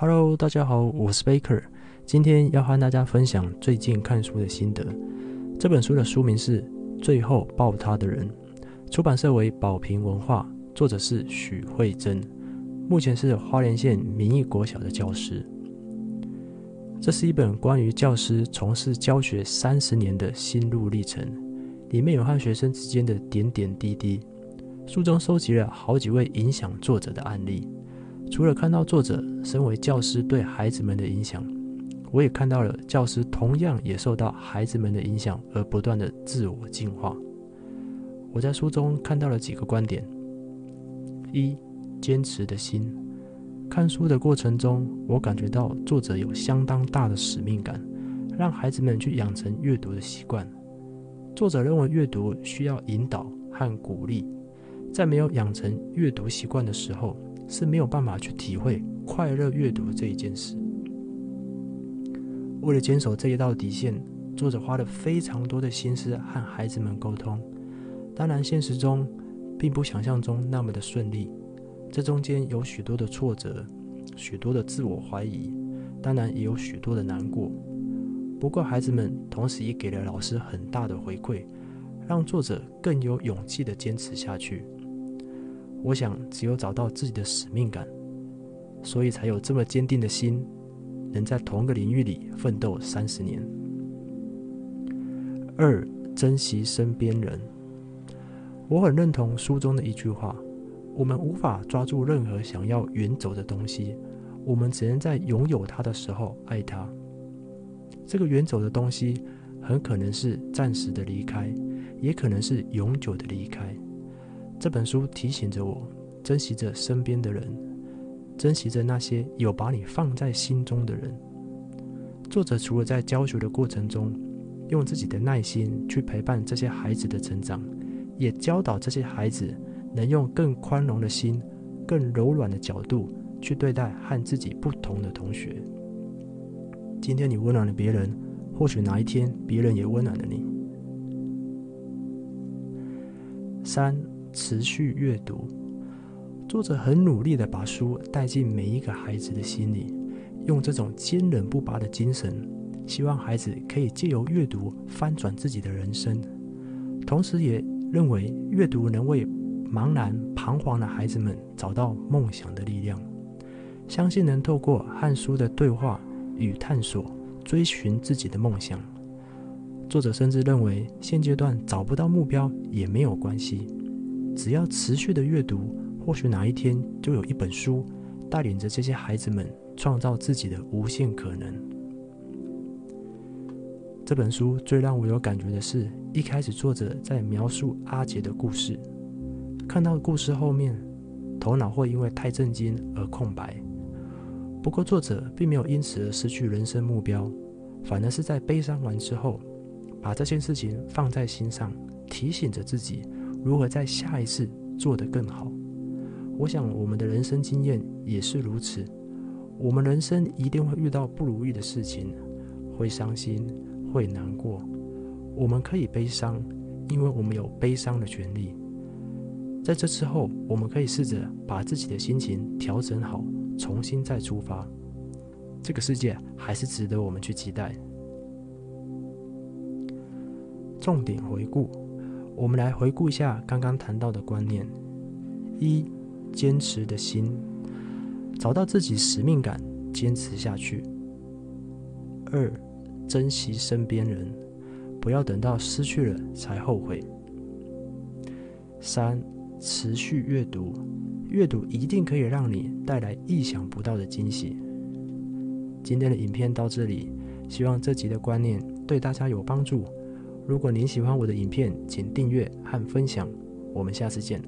Hello，大家好，我是 Baker，今天要和大家分享最近看书的心得。这本书的书名是《最后抱他的人》，出版社为宝瓶文化，作者是许慧珍，目前是花莲县民意国小的教师。这是一本关于教师从事教学三十年的心路历程，里面有和学生之间的点点滴滴。书中收集了好几位影响作者的案例，除了看到作者身为教师对孩子们的影响，我也看到了教师同样也受到孩子们的影响而不断的自我进化。我在书中看到了几个观点：一、坚持的心。看书的过程中，我感觉到作者有相当大的使命感，让孩子们去养成阅读的习惯。作者认为阅读需要引导和鼓励。在没有养成阅读习惯的时候，是没有办法去体会快乐阅读这一件事。为了坚守这一道底线，作者花了非常多的心思和孩子们沟通。当然，现实中并不想象中那么的顺利，这中间有许多的挫折，许多的自我怀疑，当然也有许多的难过。不过，孩子们同时也给了老师很大的回馈，让作者更有勇气的坚持下去。我想，只有找到自己的使命感，所以才有这么坚定的心，能在同一个领域里奋斗三十年。二、珍惜身边人。我很认同书中的一句话：我们无法抓住任何想要远走的东西，我们只能在拥有它的时候爱它。这个远走的东西，很可能是暂时的离开，也可能是永久的离开。这本书提醒着我，珍惜着身边的人，珍惜着那些有把你放在心中的人。作者除了在教学的过程中，用自己的耐心去陪伴这些孩子的成长，也教导这些孩子能用更宽容的心、更柔软的角度去对待和自己不同的同学。今天你温暖了别人，或许哪一天别人也温暖了你。三。持续阅读，作者很努力地把书带进每一个孩子的心里，用这种坚韧不拔的精神，希望孩子可以借由阅读翻转自己的人生。同时，也认为阅读能为茫然彷徨的孩子们找到梦想的力量，相信能透过和书的对话与探索，追寻自己的梦想。作者甚至认为，现阶段找不到目标也没有关系。只要持续的阅读，或许哪一天就有一本书带领着这些孩子们创造自己的无限可能。这本书最让我有感觉的是，一开始作者在描述阿杰的故事，看到故事后面，头脑会因为太震惊而空白。不过作者并没有因此而失去人生目标，反而是在悲伤完之后，把这件事情放在心上，提醒着自己。如何在下一次做得更好？我想我们的人生经验也是如此。我们人生一定会遇到不如意的事情，会伤心，会难过。我们可以悲伤，因为我们有悲伤的权利。在这之后，我们可以试着把自己的心情调整好，重新再出发。这个世界还是值得我们去期待。重点回顾。我们来回顾一下刚刚谈到的观念：一、坚持的心，找到自己使命感，坚持下去；二、珍惜身边人，不要等到失去了才后悔；三、持续阅读，阅读一定可以让你带来意想不到的惊喜。今天的影片到这里，希望这集的观念对大家有帮助。如果您喜欢我的影片，请订阅和分享。我们下次见。